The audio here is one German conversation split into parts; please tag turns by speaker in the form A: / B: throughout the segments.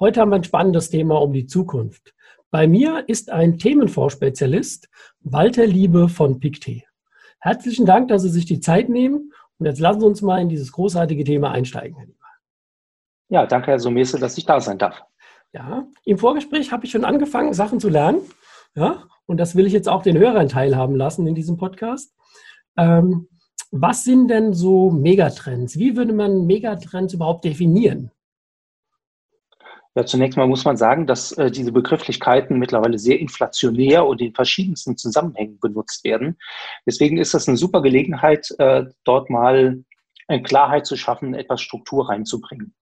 A: Heute haben wir ein spannendes Thema um die Zukunft. Bei mir ist ein Themenfonds-Spezialist, Walter Liebe von PICT. Herzlichen Dank, dass Sie sich die Zeit nehmen. Und jetzt lassen Sie uns mal in dieses großartige Thema einsteigen, Herr Lieber.
B: Ja, danke, Herr Sumese, dass ich da sein darf.
A: Ja, im Vorgespräch habe ich schon angefangen, Sachen zu lernen. Ja, und das will ich jetzt auch den Hörern teilhaben lassen in diesem Podcast. Ähm, was sind denn so Megatrends? Wie würde man Megatrends überhaupt definieren?
B: Ja, zunächst mal muss man sagen, dass äh, diese Begrifflichkeiten mittlerweile sehr inflationär und in verschiedensten Zusammenhängen benutzt werden. Deswegen ist das eine super Gelegenheit, äh, dort mal eine Klarheit zu schaffen, etwas Struktur reinzubringen.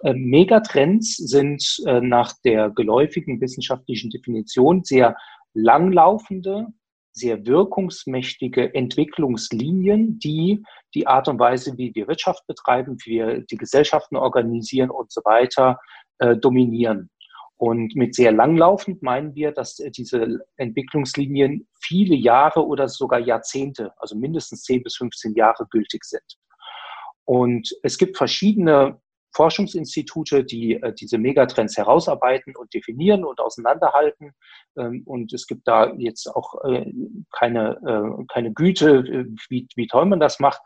B: Äh, Megatrends sind äh, nach der geläufigen wissenschaftlichen Definition sehr langlaufende, sehr wirkungsmächtige Entwicklungslinien, die die Art und Weise, wie wir Wirtschaft betreiben, wie wir die Gesellschaften organisieren und so weiter, äh, dominieren. Und mit sehr langlaufend meinen wir, dass äh, diese Entwicklungslinien viele Jahre oder sogar Jahrzehnte, also mindestens 10 bis 15 Jahre gültig sind. Und es gibt verschiedene Forschungsinstitute, die äh, diese Megatrends herausarbeiten und definieren und auseinanderhalten. Ähm, und es gibt da jetzt auch keine, keine Güte, wie, wie toll man das macht.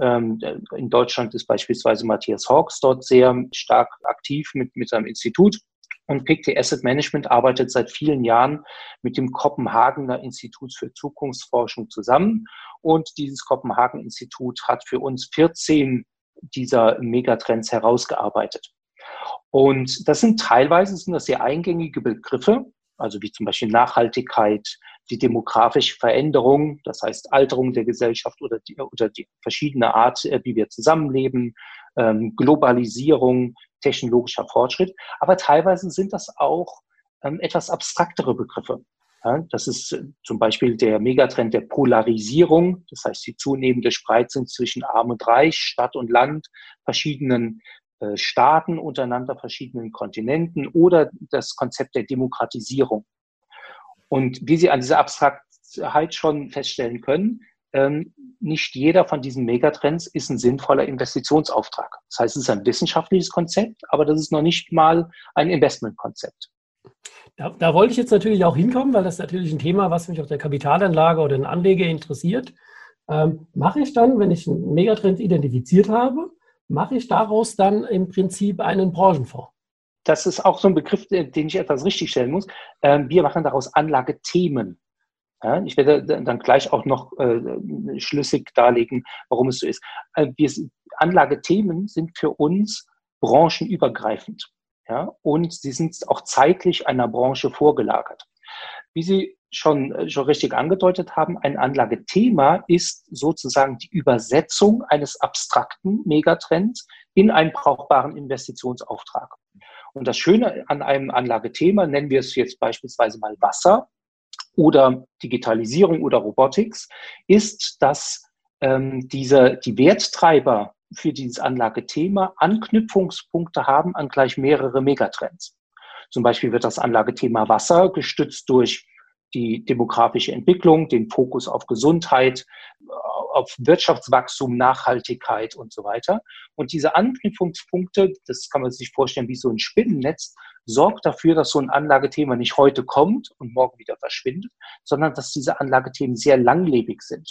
B: Ähm, in Deutschland ist beispielsweise Matthias Hawks dort sehr stark aktiv mit, mit seinem Institut. Und PICT Asset Management arbeitet seit vielen Jahren mit dem Kopenhagener Institut für Zukunftsforschung zusammen. Und dieses Kopenhagen-Institut hat für uns 14 dieser Megatrends herausgearbeitet. Und das sind teilweise sind das sehr eingängige Begriffe, also wie zum Beispiel Nachhaltigkeit, die demografische Veränderung, das heißt Alterung der Gesellschaft oder die, oder die verschiedene Art, äh, wie wir zusammenleben, ähm, Globalisierung, technologischer Fortschritt. Aber teilweise sind das auch ähm, etwas abstraktere Begriffe. Ja, das ist äh, zum Beispiel der Megatrend der Polarisierung, das heißt die zunehmende Spreizung zwischen Arm und Reich, Stadt und Land, verschiedenen Staaten untereinander, verschiedenen Kontinenten oder das Konzept der Demokratisierung. Und wie Sie an dieser Abstraktheit schon feststellen können, ähm, nicht jeder von diesen Megatrends ist ein sinnvoller Investitionsauftrag. Das heißt, es ist ein wissenschaftliches Konzept, aber das ist noch nicht mal ein Investmentkonzept.
A: Da, da, wollte ich jetzt natürlich auch hinkommen, weil das natürlich ein Thema, was mich auf der Kapitalanlage oder den Anleger interessiert. Ähm, mache ich dann, wenn ich einen Megatrend identifiziert habe, mache ich daraus dann im Prinzip einen Branchenfonds?
B: Das ist auch so ein Begriff, den ich etwas richtigstellen muss. Ähm, wir machen daraus Anlagethemen. Ich werde dann gleich auch noch äh, schlüssig darlegen, warum es so ist. Äh, Anlagethemen sind für uns branchenübergreifend. Und sie sind auch zeitlich einer Branche vorgelagert. Wie Sie schon, äh, schon richtig angedeutet haben, ein Anlagethema ist sozusagen die Übersetzung eines abstrakten Megatrends in einen brauchbaren Investitionsauftrag. Und das Schöne an einem Anlagethema, nennen wir es jetzt beispielsweise mal Wasser oder Digitalisierung oder Robotics, ist, dass ähm, diese, die Werttreiber für dieses Anlagethema Anknüpfungspunkte haben an gleich mehrere Megatrends. Zum Beispiel wird das Anlagethema Wasser gestützt durch die demografische Entwicklung, den Fokus auf Gesundheit, auf Wirtschaftswachstum, Nachhaltigkeit und so weiter. Und diese Anknüpfungspunkte, das kann man sich vorstellen wie so ein Spinnennetz, sorgt dafür, dass so ein Anlagethema nicht heute kommt und morgen wieder verschwindet, sondern dass diese Anlagethemen sehr langlebig sind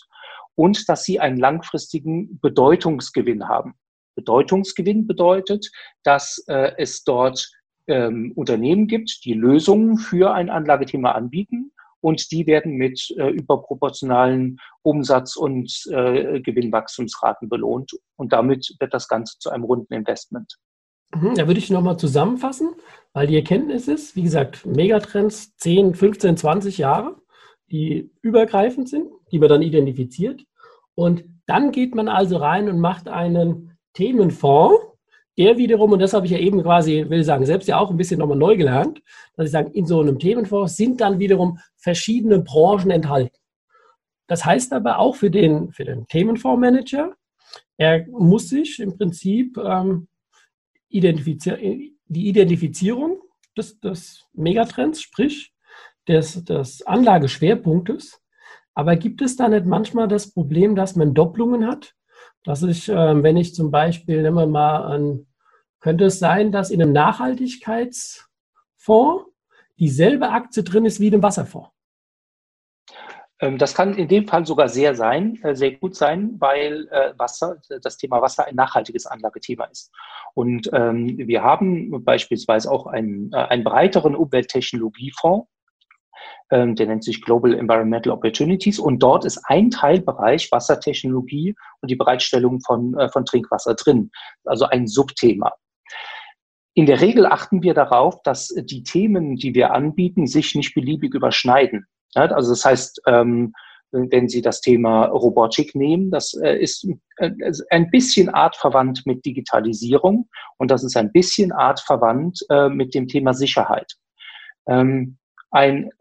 B: und dass sie einen langfristigen Bedeutungsgewinn haben. Bedeutungsgewinn bedeutet, dass äh, es dort ähm, Unternehmen gibt, die Lösungen für ein Anlagethema anbieten und die werden mit äh, überproportionalen Umsatz- und äh, Gewinnwachstumsraten belohnt und damit wird das Ganze zu einem runden Investment.
A: Mhm, da würde ich nochmal zusammenfassen, weil die Erkenntnis ist, wie gesagt, Megatrends 10, 15, 20 Jahre die übergreifend sind, die man dann identifiziert. Und dann geht man also rein und macht einen Themenfonds, der wiederum, und das habe ich ja eben quasi, will ich sagen, selbst ja auch ein bisschen nochmal neu gelernt, dass ich sage, in so einem Themenfonds sind dann wiederum verschiedene Branchen enthalten. Das heißt aber auch für den, für den Themenfondsmanager, er muss sich im Prinzip ähm, identifizier die Identifizierung des, des Megatrends, sprich des, des Anlageschwerpunktes. Aber gibt es da nicht manchmal das Problem, dass man Doppelungen hat? Dass ich, äh, wenn ich zum Beispiel, nehmen wir mal an, könnte es sein, dass in einem Nachhaltigkeitsfonds dieselbe Aktie drin ist wie in einem Wasserfonds?
B: Ähm, das kann in dem Fall sogar sehr sein, äh, sehr gut sein, weil äh, Wasser, das Thema Wasser ein nachhaltiges Anlagethema ist. Und ähm, wir haben beispielsweise auch einen, äh, einen breiteren Umwelttechnologiefonds, ähm, der nennt sich Global Environmental Opportunities. Und dort ist ein Teilbereich Wassertechnologie und die Bereitstellung von, von Trinkwasser drin. Also ein Subthema. In der Regel achten wir darauf, dass die Themen, die wir anbieten, sich nicht beliebig überschneiden. Also das heißt, ähm, wenn Sie das Thema Robotik nehmen, das äh, ist äh, ein bisschen artverwandt mit Digitalisierung und das ist ein bisschen artverwandt äh, mit dem Thema Sicherheit. Ähm, ein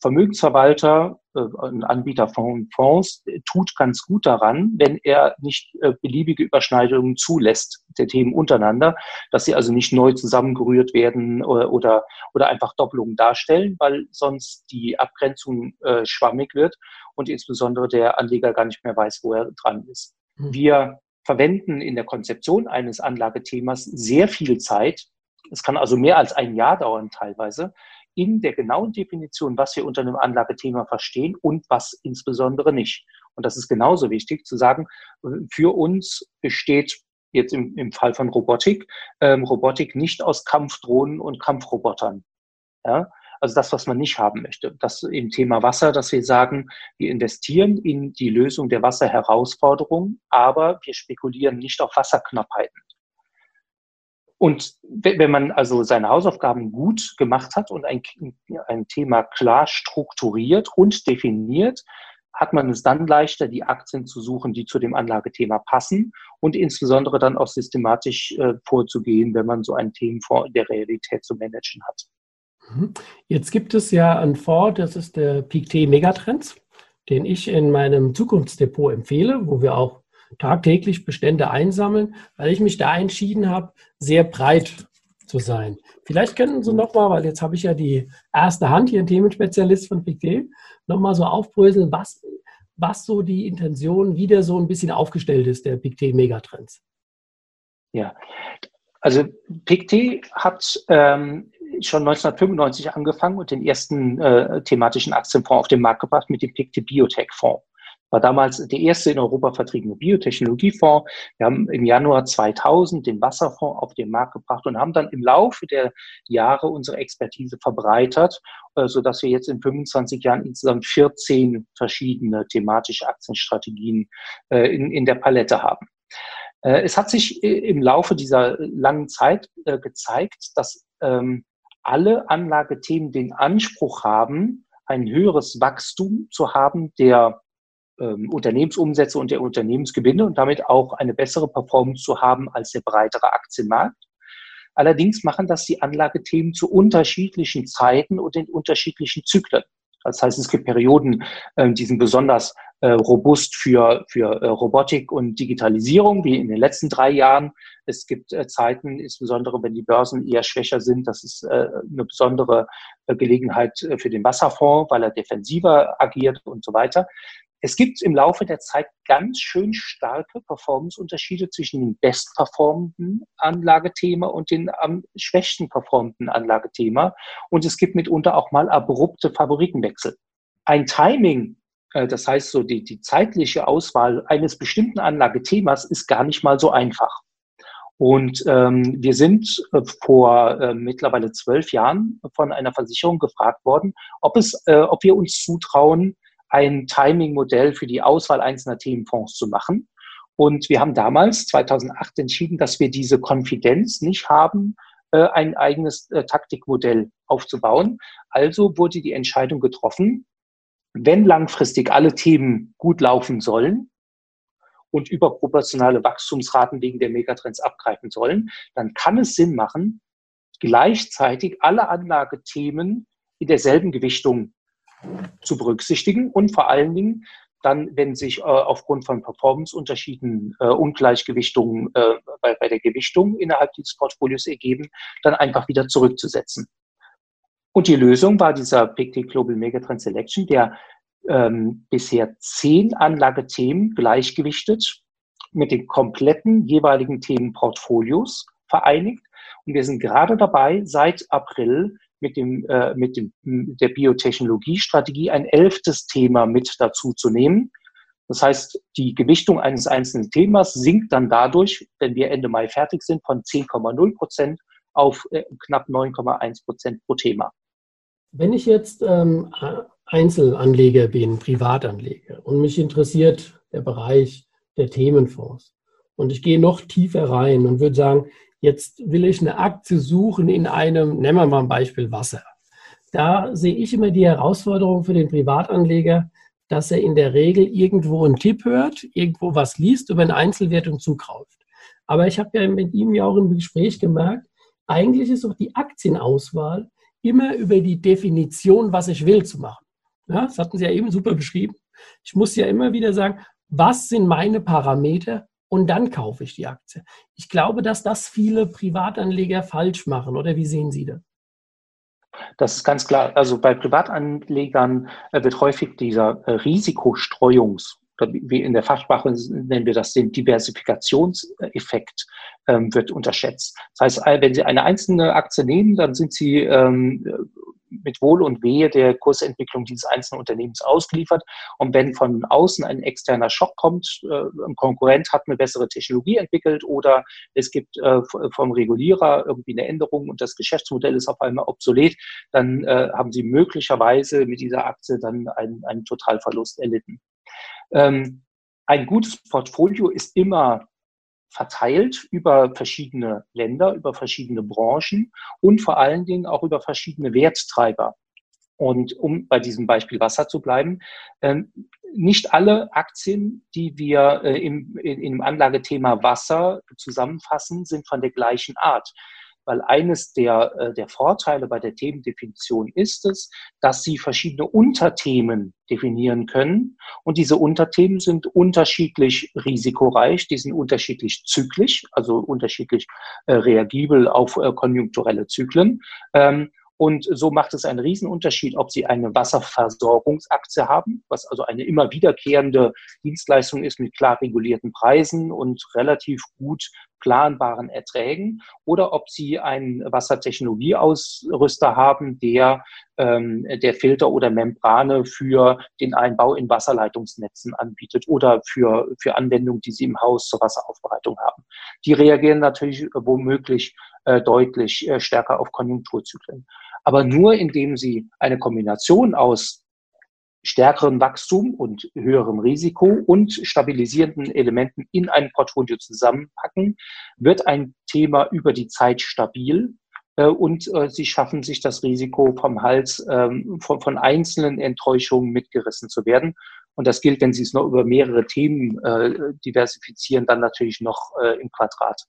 B: Vermögensverwalter äh, ein Anbieter von Fonds tut ganz gut daran, wenn er nicht äh, beliebige Überschneidungen zulässt der Themen untereinander, dass sie also nicht neu zusammengerührt werden oder, oder, einfach Doppelungen darstellen, weil sonst die Abgrenzung äh, schwammig wird und insbesondere der Anleger gar nicht mehr weiß, wo er dran ist. Mhm. Wir verwenden in der Konzeption eines Anlagethemas sehr viel Zeit. Es kann also mehr als ein Jahr dauern teilweise, in der genauen Definition, was wir unter einem Anlagethema verstehen und was insbesondere nicht. Und das ist genauso wichtig zu sagen, für uns besteht jetzt im, im Fall von Robotik, ähm, Robotik nicht aus Kampfdrohnen und Kampfrobotern. Ja? Also das, was man nicht haben möchte. Das im Thema Wasser, dass wir sagen, wir investieren in die Lösung der Wasserherausforderungen, aber wir spekulieren nicht auf Wasserknappheiten. Und wenn man also seine Hausaufgaben gut gemacht hat und ein, ein Thema klar strukturiert und definiert, hat man es dann leichter, die Aktien zu suchen, die zu dem Anlagethema passen und insbesondere dann auch systematisch äh, vorzugehen, wenn man so ein Themenfonds in der Realität zu managen hat.
A: Mhm. Jetzt gibt es ja einen Fonds, das ist der PICT Megatrends, den ich in meinem Zukunftsdepot empfehle, wo wir auch tagtäglich Bestände einsammeln, weil ich mich da entschieden habe, sehr breit zu sein. Vielleicht könnten Sie nochmal, weil jetzt habe ich ja die erste Hand hier, ein Themenspezialist von PICT, nochmal so aufbröseln, was, was so die Intention wieder so ein bisschen aufgestellt ist, der PICT Megatrends.
B: Ja, also PICT hat ähm, schon 1995 angefangen und den ersten äh, thematischen Aktienfonds auf den Markt gebracht mit dem PICT Biotech Fonds war damals der erste in Europa vertriebene Biotechnologiefonds. Wir haben im Januar 2000 den Wasserfonds auf den Markt gebracht und haben dann im Laufe der Jahre unsere Expertise verbreitert, äh, so dass wir jetzt in 25 Jahren insgesamt 14 verschiedene thematische Aktienstrategien äh, in, in der Palette haben. Äh, es hat sich im Laufe dieser langen Zeit gezeigt, dass ähm, alle Anlagethemen den Anspruch haben, ein höheres Wachstum zu haben der Unternehmensumsätze und der Unternehmensgewinne und damit auch eine bessere Performance zu haben als der breitere Aktienmarkt. Allerdings machen das die Anlagethemen zu unterschiedlichen Zeiten und in unterschiedlichen Zyklen. Das heißt, es gibt Perioden, äh, die sind besonders äh, robust für, für äh, Robotik und Digitalisierung, wie in den letzten drei Jahren. Es gibt äh, Zeiten, insbesondere wenn die Börsen eher schwächer sind, das ist eine besondere Gelegenheit für den Wasserfonds, weil er defensiver agiert und so weiter. Es gibt im Laufe der Zeit ganz schön starke Performance-Unterschiede zwischen dem bestperformenden Anlagethema und dem am schwächsten performenden Anlagethema. Und es gibt mitunter auch mal abrupte Favoritenwechsel. Ein Timing, äh, das heißt so die, die zeitliche Auswahl eines bestimmten Anlagethemas ist gar nicht mal so einfach. Und ähm, wir sind äh, vor äh, mittlerweile zwölf Jahren von einer Versicherung gefragt worden, ob es, äh, ob wir uns zutrauen, ein Timing-Modell für die Auswahl einzelner Themenfonds zu machen. Und wir haben damals, 2008, entschieden, dass wir diese Konfidenz nicht haben, äh, ein eigenes äh, Taktikmodell aufzubauen. Also wurde die Entscheidung getroffen, wenn langfristig alle Themen gut laufen sollen und überproportionale Wachstumsraten wegen der Megatrends abgreifen sollen, dann kann es Sinn machen, gleichzeitig alle Anlagethemen in derselben Gewichtung zu berücksichtigen und vor allen Dingen dann, wenn sich äh, aufgrund von Performanceunterschieden äh, Ungleichgewichtungen äh, bei, bei der Gewichtung innerhalb dieses Portfolios ergeben, dann einfach wieder zurückzusetzen. Und die Lösung war dieser PICT Global Megatrend Selection, der ähm, bisher zehn Anlagethemen gleichgewichtet mit den kompletten jeweiligen Themenportfolios vereinigt. Und wir sind gerade dabei, seit April mit dem, äh, mit dem, der Biotechnologiestrategie ein elftes Thema mit dazu zu nehmen. Das heißt, die Gewichtung eines einzelnen Themas sinkt dann dadurch, wenn wir Ende Mai fertig sind, von 10,0 Prozent auf äh, knapp 9,1 Prozent pro Thema.
A: Wenn ich jetzt ähm, Einzelanleger bin, Privatanleger und mich interessiert der Bereich der Themenfonds und ich gehe noch tiefer rein und würde sagen, jetzt will ich eine Aktie suchen in einem, nehmen wir mal ein Beispiel Wasser. Da sehe ich immer die Herausforderung für den Privatanleger, dass er in der Regel irgendwo einen Tipp hört, irgendwo was liest über eine Einzelwert und zukauft. Aber ich habe ja mit ihm ja auch im Gespräch gemerkt, eigentlich ist auch die Aktienauswahl immer über die Definition, was ich will, zu machen. Ja, das hatten Sie ja eben super beschrieben. Ich muss ja immer wieder sagen, was sind meine Parameter und dann kaufe ich die Aktie. Ich glaube, dass das viele Privatanleger falsch machen. Oder wie sehen Sie das?
B: Das ist ganz klar. Also bei Privatanlegern äh, wird häufig dieser äh, Risikostreuungs- wie in der Fachsprache nennen wir das den Diversifikationseffekt, ähm, wird unterschätzt. Das heißt, wenn Sie eine einzelne Aktie nehmen, dann sind Sie ähm, mit Wohl und Wehe der Kursentwicklung dieses einzelnen Unternehmens ausgeliefert. Und wenn von außen ein externer Schock kommt, äh, ein Konkurrent hat eine bessere Technologie entwickelt oder es gibt äh, vom Regulierer irgendwie eine Änderung und das Geschäftsmodell ist auf einmal obsolet, dann äh, haben Sie möglicherweise mit dieser Aktie dann einen, einen Totalverlust erlitten. Ähm, ein gutes Portfolio ist immer verteilt über verschiedene Länder, über verschiedene Branchen und vor allen Dingen auch über verschiedene Werttreiber. Und um bei diesem Beispiel Wasser zu bleiben, ähm, nicht alle Aktien, die wir äh, im, im Anlagethema Wasser zusammenfassen, sind von der gleichen Art weil eines der, äh, der Vorteile bei der Themendefinition ist es, dass Sie verschiedene Unterthemen definieren können. Und diese Unterthemen sind unterschiedlich risikoreich, die sind unterschiedlich zyklisch, also unterschiedlich äh, reagibel auf äh, konjunkturelle Zyklen. Ähm, und so macht es einen Riesenunterschied, ob Sie eine Wasserversorgungsaktie haben, was also eine immer wiederkehrende Dienstleistung ist mit klar regulierten Preisen und relativ gut planbaren Erträgen, oder ob Sie einen Wassertechnologieausrüster haben, der, ähm, der Filter oder Membrane für den Einbau in Wasserleitungsnetzen anbietet oder für, für Anwendungen, die Sie im Haus zur Wasseraufbereitung haben. Die reagieren natürlich womöglich äh, deutlich äh, stärker auf Konjunkturzyklen aber nur indem sie eine Kombination aus stärkerem Wachstum und höherem Risiko und stabilisierenden Elementen in ein Portfolio zusammenpacken, wird ein Thema über die Zeit stabil äh, und äh, sie schaffen sich das Risiko vom Hals ähm, von, von, einzelnen Enttäuschungen mitgerissen zu werden. Und das gilt, wenn Sie es noch über mehrere Themen äh, diversifizieren, dann natürlich noch äh, im Quadrat.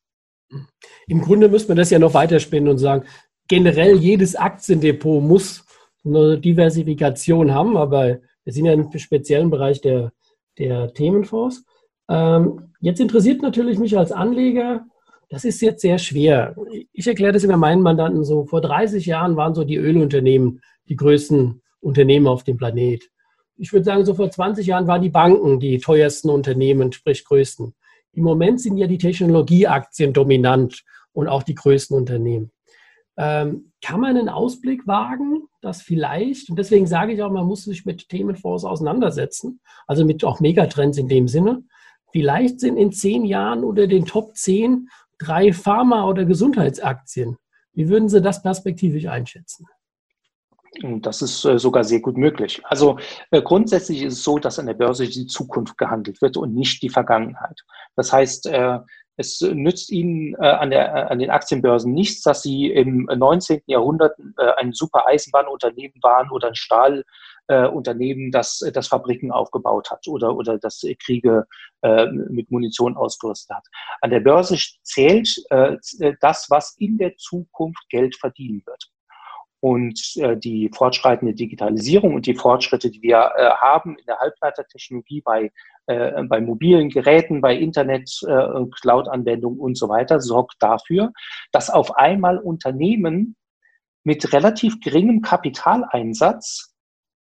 A: Im Grunde müsste man das ja noch weiterspinnen und sagen, generell jedes Aktiendepot muss eine Diversifikation haben, aber wir sind ja im speziellen Bereich der, der Themenfonds. Ähm, jetzt interessiert natürlich mich als Anleger, das ist jetzt sehr schwer. Ich erkläre das immer meinen Mandanten so, vor 30 Jahren waren so die Ölunternehmen die größten Unternehmen auf dem Planet. Ich würde sagen, so vor 20 Jahren waren die Banken die teuersten Unternehmen, sprich größten. Im Moment sind ja die Technologieaktien dominant und auch die größten Unternehmen. Ähm, kann man einen Ausblick wagen, dass vielleicht, und deswegen sage ich auch, man muss sich mit Themenfonds auseinandersetzen, also mit auch Megatrends in dem Sinne. Vielleicht sind in zehn Jahren unter den Top 10 drei Pharma- oder Gesundheitsaktien. Wie würden Sie das perspektivisch einschätzen?
B: Das ist äh, sogar sehr gut möglich. Also äh, grundsätzlich ist es so, dass an der Börse die Zukunft gehandelt wird und nicht die Vergangenheit. Das heißt, äh, es nützt Ihnen an, der, an den Aktienbörsen nichts, dass Sie im 19. Jahrhundert ein super Eisenbahnunternehmen waren oder ein Stahlunternehmen, das, das Fabriken aufgebaut hat oder, oder das Kriege mit Munition ausgerüstet hat. An der Börse zählt das, was in der Zukunft Geld verdienen wird und äh, die fortschreitende Digitalisierung und die Fortschritte, die wir äh, haben in der Halbleitertechnologie bei, äh, bei mobilen Geräten, bei Internet, äh, Cloud-Anwendungen und so weiter, sorgt dafür, dass auf einmal Unternehmen mit relativ geringem Kapitaleinsatz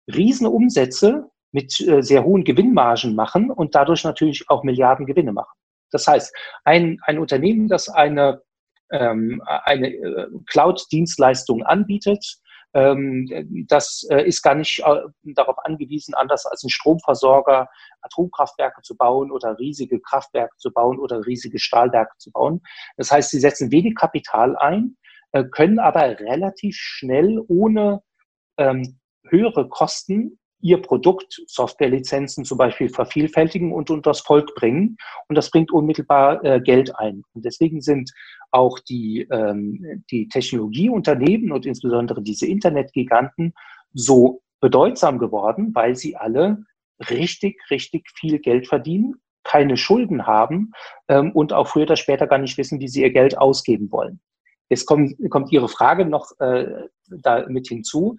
B: Riesenumsätze mit äh, sehr hohen Gewinnmargen machen und dadurch natürlich auch Milliarden Gewinne machen. Das heißt, ein, ein Unternehmen, das eine ähm, eine äh, Cloud-Dienstleistung anbietet. Ähm, das äh, ist gar nicht äh, darauf angewiesen, anders als ein Stromversorger Atomkraftwerke zu bauen oder riesige Kraftwerke zu bauen oder riesige Stahlwerke zu bauen. Das heißt, sie setzen wenig Kapital ein, können aber relativ schnell ohne ähm, höhere Kosten ihr Produkt, Softwarelizenzen zum Beispiel, vervielfältigen und unter das Volk bringen. Und das bringt unmittelbar äh, Geld ein. Und deswegen sind auch die, ähm, die Technologieunternehmen und insbesondere diese Internetgiganten so bedeutsam geworden, weil sie alle richtig, richtig viel Geld verdienen, keine Schulden haben ähm, und auch früher oder später gar nicht wissen, wie sie ihr Geld ausgeben wollen. Jetzt kommt, kommt Ihre Frage noch äh, da mit hinzu.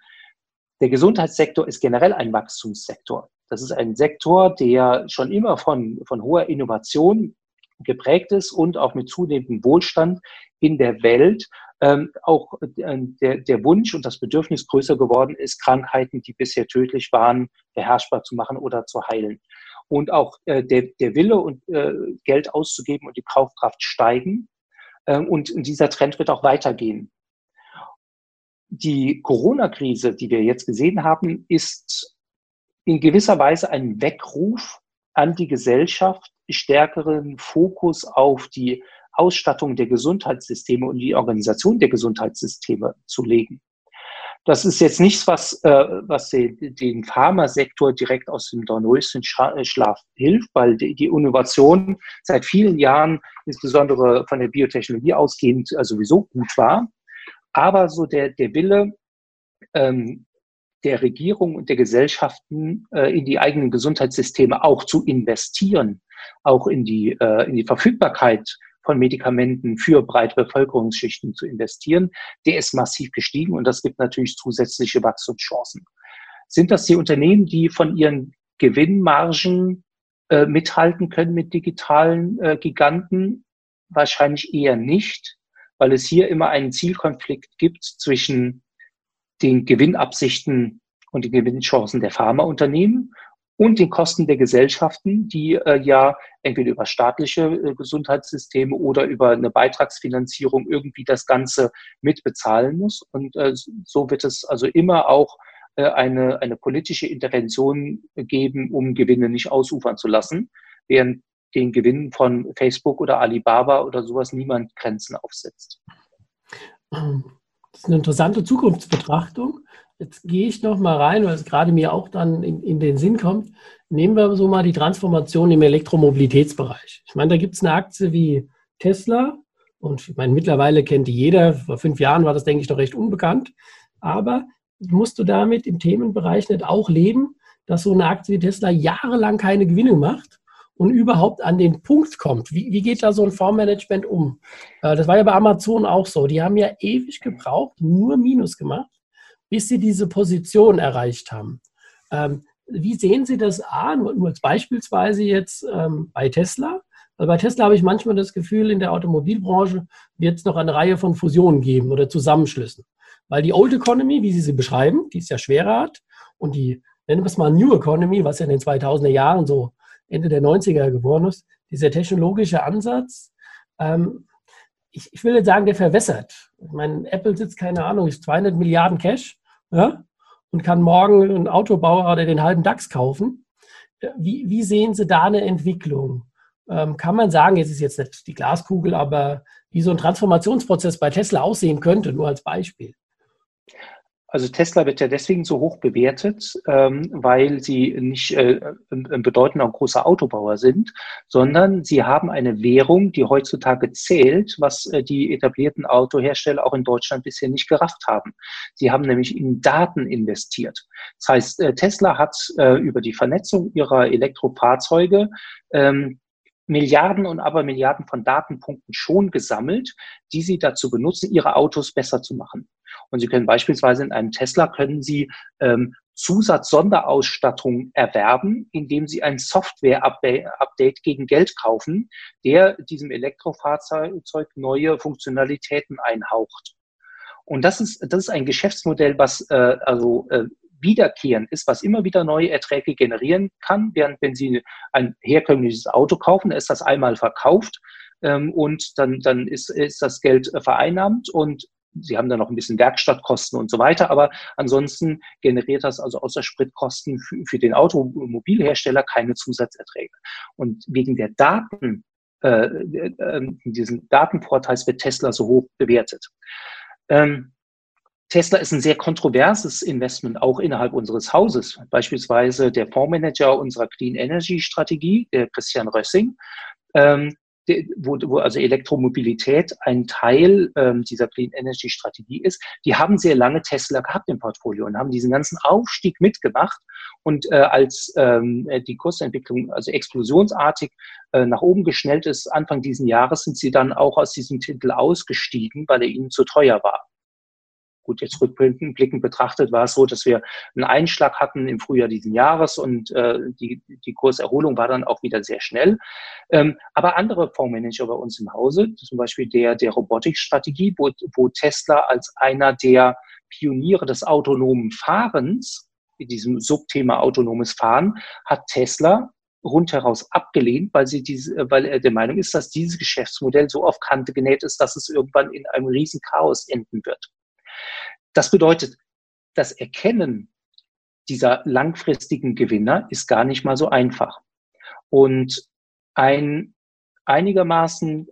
B: Der Gesundheitssektor ist generell ein Wachstumssektor. Das ist ein Sektor, der schon immer von, von hoher Innovation geprägt ist und auch mit zunehmendem Wohlstand in der Welt ähm, auch äh, der, der Wunsch und das Bedürfnis größer geworden ist, Krankheiten, die bisher tödlich waren, beherrschbar zu machen oder zu heilen. Und auch äh, der, der Wille und äh, Geld auszugeben und die Kaufkraft steigen. Ähm, und dieser Trend wird auch weitergehen die Corona-Krise, die wir jetzt gesehen haben, ist in gewisser Weise ein Weckruf an die Gesellschaft, stärkeren Fokus auf die Ausstattung der Gesundheitssysteme und die Organisation der Gesundheitssysteme zu legen. Das ist jetzt nichts, was, äh, was den Pharmasektor direkt aus dem Dornröschenschlaf hilft, weil die, die Innovation seit vielen Jahren, insbesondere von der Biotechnologie ausgehend, äh, sowieso gut war aber so der, der Wille ähm, der Regierung und der Gesellschaften äh, in die eigenen Gesundheitssysteme auch zu investieren, auch in die, äh, in die Verfügbarkeit von Medikamenten für breite Bevölkerungsschichten zu investieren, der ist massiv gestiegen und das gibt natürlich zusätzliche Wachstumschancen. Sind das die Unternehmen, die von ihren Gewinnmargen äh, mithalten können mit digitalen äh, Giganten? Wahrscheinlich eher nicht weil es hier immer einen Zielkonflikt gibt zwischen den Gewinnabsichten und den Gewinnchancen der Pharmaunternehmen und den Kosten der Gesellschaften, die äh, ja entweder über staatliche äh, Gesundheitssysteme oder über eine Beitragsfinanzierung irgendwie das Ganze mitbezahlen muss. Und äh, so wird es also immer auch äh, eine, eine politische Intervention geben, um Gewinne nicht ausufern zu lassen, während den Gewinnen von Facebook oder Alibaba oder sowas niemand Grenzen aufsetzt.
A: Das ist eine interessante Zukunftsbetrachtung. Jetzt gehe ich noch mal rein, weil es gerade mir auch dann in, in, den Sinn kommt. Nehmen wir so mal die Transformation im Elektromobilitätsbereich. Ich meine, da gibt es eine Aktie wie Tesla und ich meine, mittlerweile kennt die jeder. Vor fünf Jahren war das, denke ich, noch recht unbekannt. Aber musst du damit im Themenbereich nicht auch leben, dass so eine Aktie wie Tesla jahrelang keine Gewinne macht und überhaupt an den Punkt kommt. Wie, wie geht da so ein Fondsmanagement um? Äh, das war ja bei Amazon auch so. Die haben ja ewig gebraucht, nur Minus gemacht, bis sie diese Position erreicht haben. Ähm, wie sehen Sie das an? Nur als beispielsweise jetzt ähm, bei Tesla. Weil bei Tesla habe ich manchmal das Gefühl, in der Automobilbranche wird es noch eine Reihe von Fusionen geben oder Zusammenschlüssen. Weil die Old Economy, wie Sie sie beschreiben, die es ja schwerer hat, und die, nennen wir es mal New Economy, was ja in den 2000er Jahren so Ende der 90er geworden ist, dieser technologische Ansatz, ähm, ich, ich, will nicht sagen, der verwässert. Ich meine, Apple sitzt, keine Ahnung, ist 200 Milliarden Cash ja, und kann morgen einen Autobauer oder den halben DAX kaufen. Wie, wie sehen Sie da eine Entwicklung? Ähm, kann man sagen, jetzt ist jetzt nicht die Glaskugel, aber wie so ein Transformationsprozess bei Tesla aussehen könnte, nur als Beispiel?
B: Also Tesla wird ja deswegen so hoch bewertet, ähm, weil sie nicht äh, ein bedeutender und großer Autobauer sind, sondern sie haben eine Währung, die heutzutage zählt, was äh, die etablierten Autohersteller auch in Deutschland bisher nicht gerafft haben. Sie haben nämlich in Daten investiert. Das heißt, äh, Tesla hat äh, über die Vernetzung ihrer Elektrofahrzeuge ähm, Milliarden und aber Milliarden von Datenpunkten schon gesammelt, die sie dazu benutzen, ihre Autos besser zu machen. Und Sie können beispielsweise in einem Tesla können Sie ähm, Zusatz-Sonderausstattung erwerben, indem Sie ein Software-Update gegen Geld kaufen, der diesem Elektrofahrzeug neue Funktionalitäten einhaucht. Und das ist, das ist ein Geschäftsmodell, was äh, also äh, wiederkehrend ist, was immer wieder neue Erträge generieren kann, während wenn Sie ein herkömmliches Auto kaufen, ist das einmal verkauft ähm, und dann, dann ist, ist das Geld vereinnahmt und Sie haben dann noch ein bisschen Werkstattkosten und so weiter, aber ansonsten generiert das also außer Spritkosten für, für den Automobilhersteller keine Zusatzerträge. Und wegen der Daten, äh, äh, diesen Datenvorteils wird Tesla so hoch bewertet. Ähm, Tesla ist ein sehr kontroverses Investment auch innerhalb unseres Hauses. Beispielsweise der Fondsmanager unserer Clean Energy Strategie, der Christian Rössing, ähm, wo, wo also Elektromobilität ein Teil ähm, dieser Clean Energy Strategie ist, die haben sehr lange Tesla gehabt im Portfolio und haben diesen ganzen Aufstieg mitgemacht. Und äh, als ähm, die Kursentwicklung also explosionsartig äh, nach oben geschnellt ist, Anfang diesen Jahres sind sie dann auch aus diesem Titel ausgestiegen, weil er ihnen zu teuer war. Gut, jetzt rückblickend betrachtet war es so, dass wir einen Einschlag hatten im Frühjahr diesen Jahres und äh, die, die Kurserholung war dann auch wieder sehr schnell. Ähm, aber andere Fondsmanager bei uns im Hause, zum Beispiel der, der Robotikstrategie, wo, wo Tesla als einer der Pioniere des autonomen Fahrens, in diesem Subthema autonomes Fahren, hat Tesla rundheraus abgelehnt, weil sie diese, weil er der Meinung ist, dass dieses Geschäftsmodell so auf Kante genäht ist, dass es irgendwann in einem riesen Chaos enden wird. Das bedeutet, das Erkennen dieser langfristigen Gewinner ist gar nicht mal so einfach. Und ein einigermaßen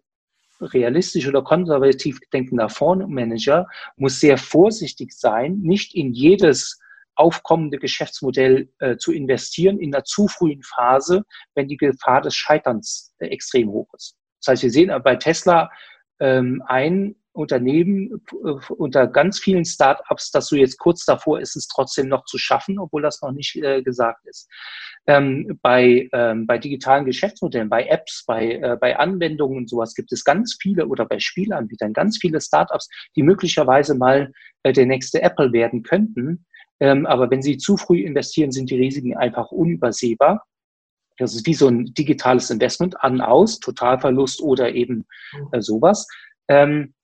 B: realistisch oder konservativ denkender Fondsmanager muss sehr vorsichtig sein, nicht in jedes aufkommende Geschäftsmodell äh, zu investieren in einer zu frühen Phase, wenn die Gefahr des Scheiterns äh, extrem hoch ist. Das heißt, wir sehen bei Tesla ähm, ein Unternehmen äh, unter ganz vielen Startups, dass du jetzt kurz davor ist, es trotzdem noch zu schaffen, obwohl das noch nicht äh, gesagt ist. Ähm, bei, ähm, bei digitalen Geschäftsmodellen, bei Apps, bei, äh, bei Anwendungen und sowas gibt es ganz viele oder bei Spielanbietern ganz viele Startups, die möglicherweise mal äh, der nächste Apple werden könnten. Ähm, aber wenn sie zu früh investieren, sind die Risiken einfach unübersehbar. Das ist wie so ein digitales Investment an, aus, Totalverlust oder eben äh, sowas. Ähm,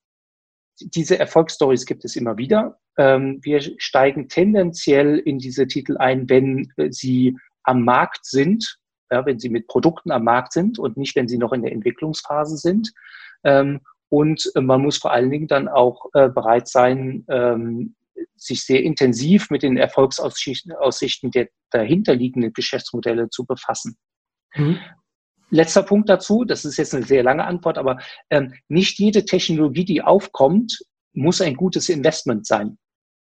B: diese Erfolgsstories gibt es immer wieder. Ähm, wir steigen tendenziell in diese Titel ein, wenn sie am Markt sind, ja, wenn sie mit Produkten am Markt sind und nicht, wenn sie noch in der Entwicklungsphase sind. Ähm, und man muss vor allen Dingen dann auch äh, bereit sein, ähm, sich sehr intensiv mit den Erfolgsaussichten der dahinterliegenden Geschäftsmodelle zu befassen. Mhm. Letzter Punkt dazu, das ist jetzt eine sehr lange Antwort, aber ähm, nicht jede Technologie, die aufkommt, muss ein gutes Investment sein.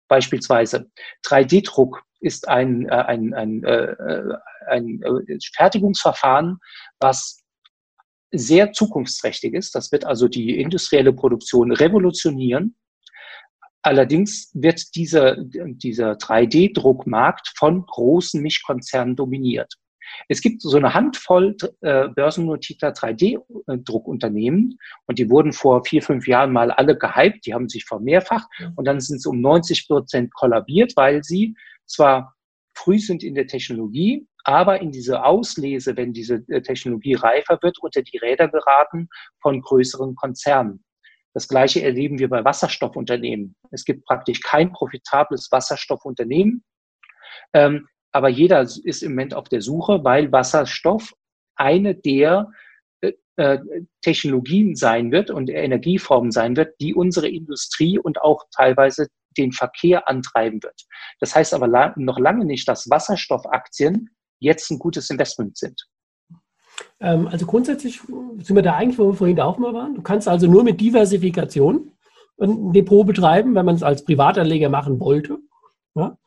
B: Beispielsweise 3D-Druck ist ein, äh, ein, ein, äh, ein äh, Fertigungsverfahren, was sehr zukunftsträchtig ist. Das wird also die industrielle Produktion revolutionieren. Allerdings wird dieser, dieser 3D-Druckmarkt von großen Mischkonzernen dominiert. Es gibt so eine Handvoll äh, börsennotierter 3D-Druckunternehmen und die wurden vor vier, fünf Jahren mal alle gehypt, die haben sich vermehrfacht und dann sind sie um 90 Prozent kollabiert, weil sie zwar früh sind in der Technologie, aber in diese Auslese, wenn diese äh, Technologie reifer wird, unter die Räder geraten von größeren Konzernen. Das Gleiche erleben wir bei Wasserstoffunternehmen. Es gibt praktisch kein profitables Wasserstoffunternehmen. Ähm, aber jeder ist im Moment auf der Suche, weil Wasserstoff eine der äh, äh, Technologien sein wird und Energieformen sein wird, die unsere Industrie und auch teilweise den Verkehr antreiben wird. Das heißt aber la noch lange nicht, dass Wasserstoffaktien jetzt ein gutes Investment sind.
A: Ähm, also grundsätzlich sind wir da eigentlich, wo wir vorhin auch mal waren. Du kannst also nur mit Diversifikation ein Depot betreiben, wenn man es als Privatanleger machen wollte. Ja?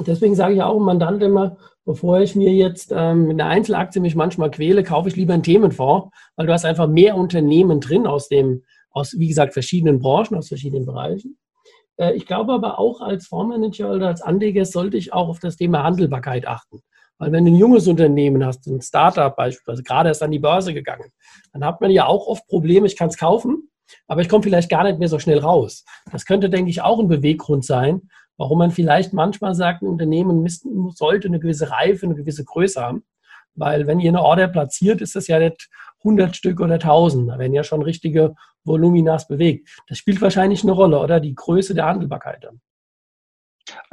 A: Deswegen sage ich auch im Mandant immer, bevor ich mir jetzt ähm, mit einer Einzelaktie mich manchmal quäle, kaufe ich lieber einen Themenfonds, weil du hast einfach mehr Unternehmen drin aus dem, aus, wie gesagt, verschiedenen Branchen, aus verschiedenen Bereichen. Äh, ich glaube aber auch als Fondsmanager oder als Anleger sollte ich auch auf das Thema Handelbarkeit achten. Weil wenn du ein junges Unternehmen hast, ein Startup beispielsweise, gerade erst an die Börse gegangen, dann hat man ja auch oft Probleme, ich kann es kaufen, aber ich komme vielleicht gar nicht mehr so schnell raus. Das könnte, denke ich, auch ein Beweggrund sein, warum man vielleicht manchmal sagt, ein Unternehmen sollte eine gewisse Reife, eine gewisse Größe haben. Weil wenn ihr eine Order platziert, ist das ja nicht 100 Stück oder 1000. Da werden ja schon richtige Voluminas bewegt. Das spielt wahrscheinlich eine Rolle, oder? Die Größe der Handelbarkeit dann.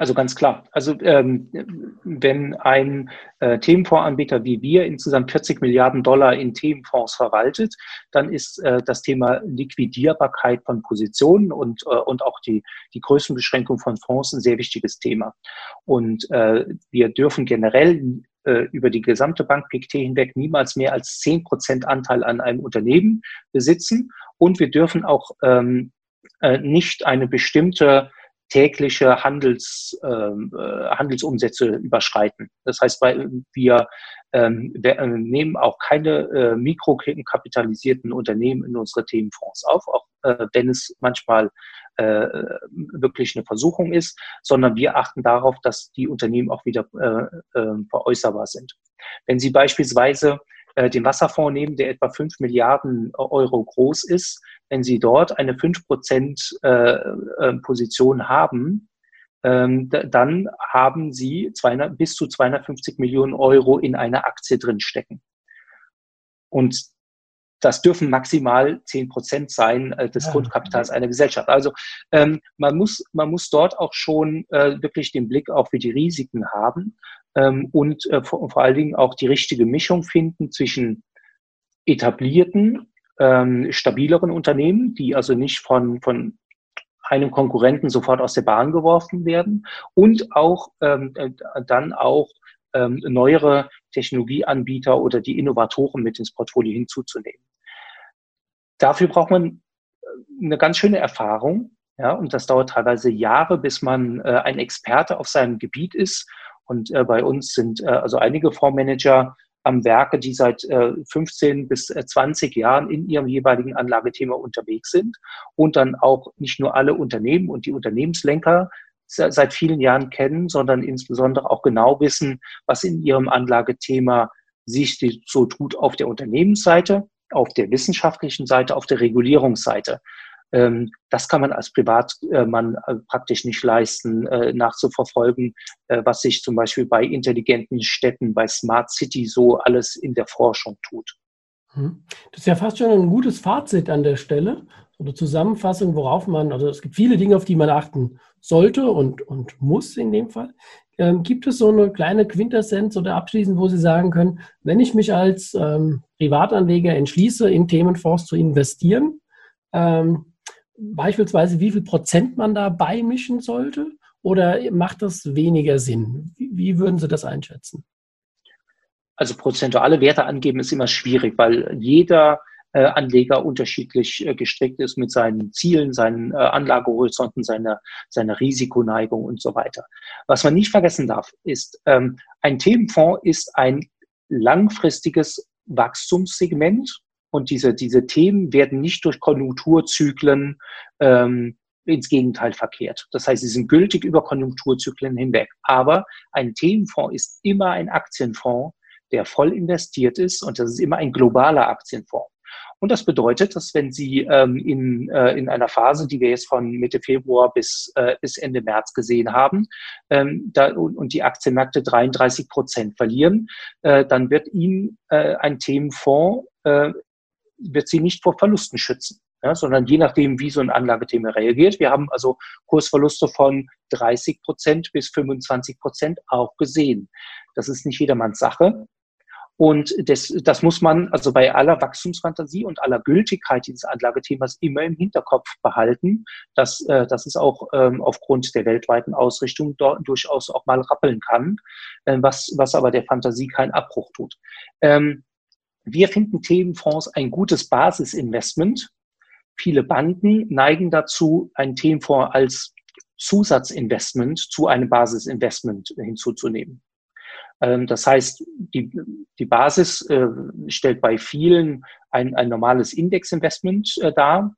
B: Also ganz klar. Also ähm, wenn ein äh, Themenfondsanbieter wie wir insgesamt 40 Milliarden Dollar in Themenfonds verwaltet, dann ist äh, das Thema Liquidierbarkeit von Positionen und, äh, und auch die, die Größenbeschränkung von Fonds ein sehr wichtiges Thema. Und äh, wir dürfen generell äh, über die gesamte Bank PICT hinweg niemals mehr als 10 Prozent Anteil an einem Unternehmen besitzen. Und wir dürfen auch ähm, äh, nicht eine bestimmte tägliche Handels, ähm, äh, Handelsumsätze überschreiten. Das heißt, wir, ähm, äh, nehmen auch keine äh, mikrokapitalisierten Unternehmen in unsere Themenfonds auf, auch äh, wenn es manchmal äh, wirklich eine Versuchung ist, sondern wir achten darauf, dass die Unternehmen auch wieder äh, äh, veräußerbar sind. Wenn Sie beispielsweise äh, den Wasserfonds nehmen, der etwa 5 Milliarden Euro groß ist, wenn Sie dort eine 5% äh, äh, Position haben, ähm, dann haben Sie 200, bis zu 250 Millionen Euro in einer Aktie drin stecken. Und das dürfen maximal 10 Prozent sein äh, des ja. Grundkapitals einer Gesellschaft. Also ähm, man, muss, man muss dort auch schon äh, wirklich den Blick auch für die Risiken haben ähm, und äh, vor, vor allen Dingen auch die richtige Mischung finden zwischen etablierten, ähm, stabileren Unternehmen, die also nicht von, von einem Konkurrenten sofort aus der Bahn geworfen werden und auch ähm, äh, dann auch ähm, neuere Technologieanbieter oder die Innovatoren mit ins Portfolio hinzuzunehmen. Dafür braucht man äh, eine ganz schöne Erfahrung, ja, und das dauert teilweise Jahre, bis man äh, ein Experte auf seinem Gebiet ist und äh, bei uns sind äh, also einige Fondsmanager am Werke, die seit äh, 15 bis 20 äh, Jahren in ihrem jeweiligen Anlagethema unterwegs sind und dann auch nicht nur alle Unternehmen und die Unternehmenslenker seit vielen Jahren kennen, sondern insbesondere auch genau wissen, was in ihrem Anlagethema sich so tut auf der Unternehmensseite, auf der wissenschaftlichen Seite, auf der Regulierungsseite. Ähm, das kann man als Privatmann äh, praktisch nicht leisten, äh, nachzuverfolgen, äh, was sich zum Beispiel bei intelligenten Städten, bei Smart City so alles in der Forschung tut.
A: Hm. Das ist ja fast schon ein gutes Fazit an der Stelle, so eine Zusammenfassung, worauf man, also es gibt viele Dinge, auf die man achten sollte und, und muss in dem Fall. Ähm, gibt es so eine kleine Quintessenz oder abschließend, wo Sie sagen können, wenn ich mich als ähm, Privatanleger entschließe, in Themenfonds zu investieren, ähm, beispielsweise, wie viel Prozent man da beimischen sollte? Oder macht das weniger Sinn? Wie, würden Sie das einschätzen?
B: Also prozentuale Werte angeben ist immer schwierig, weil jeder äh, Anleger unterschiedlich äh, gestrickt ist mit seinen Zielen, seinen äh, Anlagehorizonten, seiner, seiner Risikoneigung und so weiter. Was man nicht vergessen darf, ist, ähm, ein Themenfonds ist ein langfristiges Wachstumssegment und diese, diese Themen werden nicht durch Konjunkturzyklen ähm, ins Gegenteil verkehrt. Das heißt, sie sind gültig über Konjunkturzyklen hinweg. Aber ein Themenfonds ist immer ein Aktienfonds, der voll investiert ist und das ist immer ein globaler Aktienfonds. Und das bedeutet, dass wenn Sie ähm, in, äh, in einer Phase, die wir jetzt von Mitte Februar bis, äh, bis Ende März gesehen haben, ähm, da, und, und die Aktienmärkte 33 Prozent verlieren, äh, dann wird Ihnen äh, ein Themenfonds äh, wird sie nicht vor Verlusten schützen, ja, sondern je nachdem, wie so ein Anlagethema reagiert. Wir haben also Kursverluste von 30 Prozent bis 25 Prozent auch gesehen. Das ist nicht jedermanns Sache. Und das, das muss man also bei aller Wachstumsfantasie und aller Gültigkeit dieses Anlagethemas immer im Hinterkopf behalten, dass, äh, dass es auch ähm, aufgrund der weltweiten Ausrichtung dort durchaus auch mal rappeln kann, äh, was, was aber der Fantasie keinen Abbruch tut. Ähm, wir finden Themenfonds ein gutes Basisinvestment. Viele Banken neigen dazu, einen Themenfonds als Zusatzinvestment zu einem Basisinvestment hinzuzunehmen. Ähm, das heißt, die, die Basis äh, stellt bei vielen ein, ein normales Indexinvestment äh, dar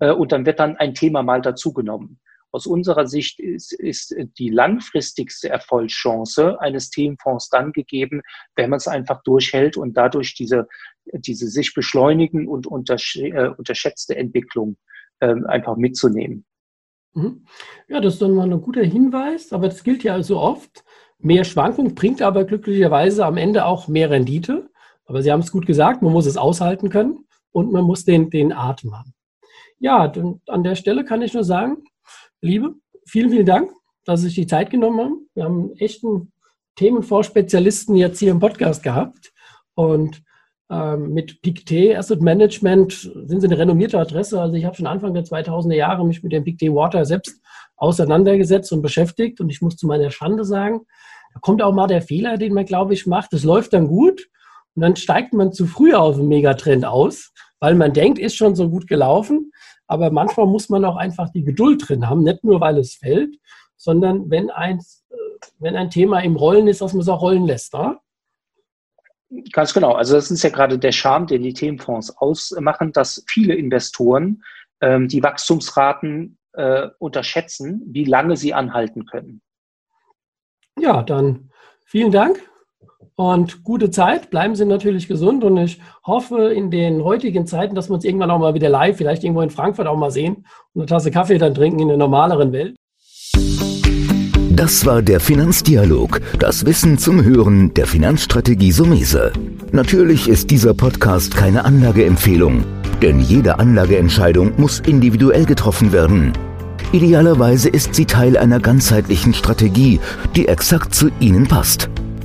B: äh, und dann wird dann ein Thema mal dazugenommen. Aus unserer Sicht ist, ist die langfristigste Erfolgschance eines Themenfonds dann gegeben, wenn man es einfach durchhält und dadurch diese, diese sich beschleunigen und untersch äh, unterschätzte Entwicklung äh, einfach mitzunehmen.
A: Mhm. Ja, das ist dann mal ein guter Hinweis, aber das gilt ja also oft. Mehr Schwankung bringt aber glücklicherweise am Ende auch mehr Rendite. Aber Sie haben es gut gesagt, man muss es aushalten können und man muss den, den Atem haben. Ja, an der Stelle kann ich nur sagen, Liebe, vielen, vielen Dank, dass Sie sich die Zeit genommen haben. Wir haben einen Themenvorspezialisten jetzt hier im Podcast gehabt. Und ähm, mit PICT Asset Management sind Sie eine renommierte Adresse. Also ich habe schon Anfang der 2000er Jahre mich mit dem PICT Water selbst auseinandergesetzt und beschäftigt. Und ich muss zu meiner Schande sagen, da kommt auch mal der Fehler, den man, glaube ich, macht. Es läuft dann gut und dann steigt man zu früh aus dem Megatrend aus, weil man denkt, ist schon so gut gelaufen. Aber manchmal muss man auch einfach die Geduld drin haben, nicht nur, weil es fällt, sondern wenn ein, äh, wenn ein Thema im Rollen ist, dass man es auch rollen lässt. Oder?
B: Ganz genau. Also das ist ja gerade der Charme, den die Themenfonds ausmachen, dass viele Investoren ähm, die Wachstumsraten äh, unterschätzen, wie lange sie anhalten können.
A: Ja, dann vielen Dank und gute Zeit. Bleiben Sie natürlich gesund und ich hoffe in den heutigen Zeiten, dass wir uns irgendwann auch mal wieder live, vielleicht irgendwo in Frankfurt auch mal sehen und eine Tasse Kaffee dann trinken in der normaleren Welt.
C: Das war der Finanzdialog, das Wissen zum Hören der Finanzstrategie Sumese. Natürlich ist dieser Podcast keine Anlageempfehlung, denn jede Anlageentscheidung muss individuell getroffen werden. Idealerweise ist sie Teil einer ganzheitlichen Strategie, die exakt zu Ihnen passt.